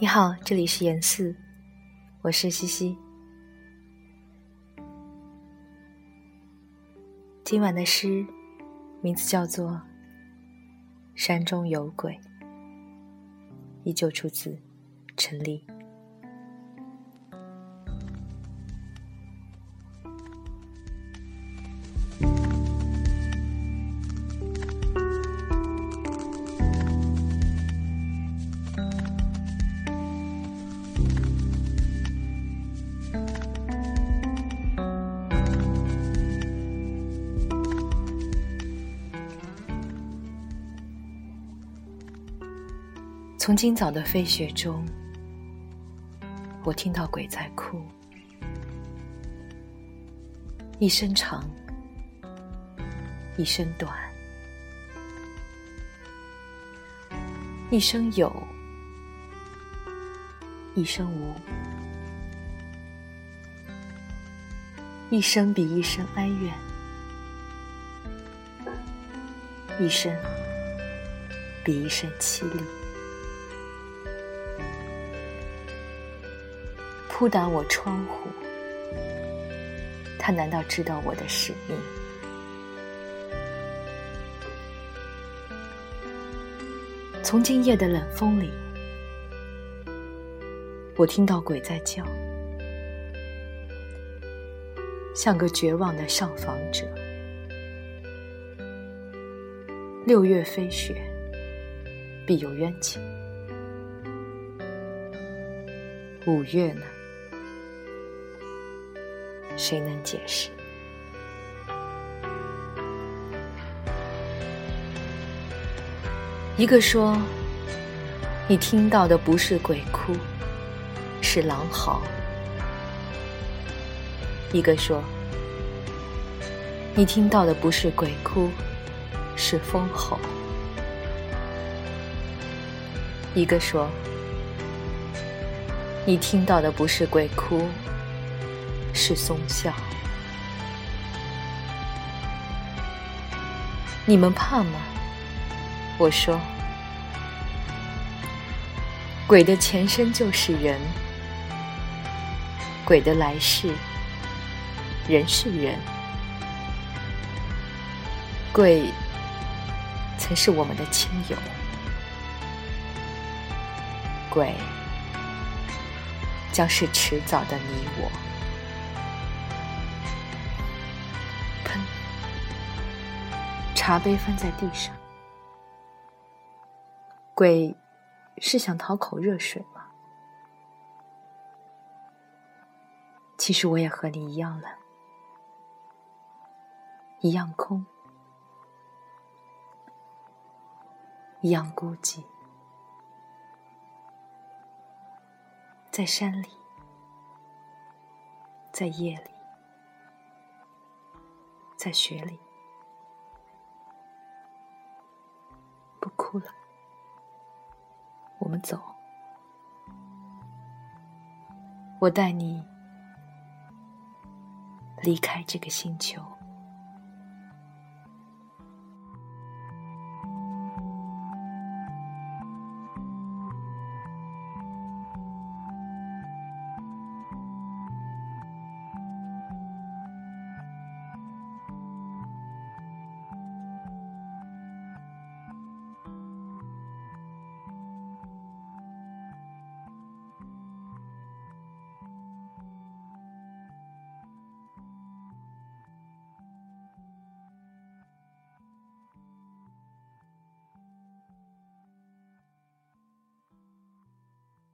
你好，这里是严四，我是西西。今晚的诗名字叫做《山中有鬼》，依旧出自陈丽。从今早的飞雪中，我听到鬼在哭，一声长，一声短，一声有，一声无，一声比一声哀怨，一声比一声凄厉。扑打我窗户，他难道知道我的使命？从今夜的冷风里，我听到鬼在叫，像个绝望的上访者。六月飞雪，必有冤情。五月呢？谁能解释？一个说，你听到的不是鬼哭，是狼嚎；一个说，你听到的不是鬼哭，是风吼；一个说，你听到的不是鬼哭。是松笑。你们怕吗？我说，鬼的前身就是人，鬼的来世，人是人，鬼曾是我们的亲友，鬼将是迟早的你我。茶杯翻在地上，鬼是想讨口热水吗？其实我也和你一样冷，一样空，一样孤寂，在山里，在夜里，在雪里。哭了，我们走。我带你离开这个星球。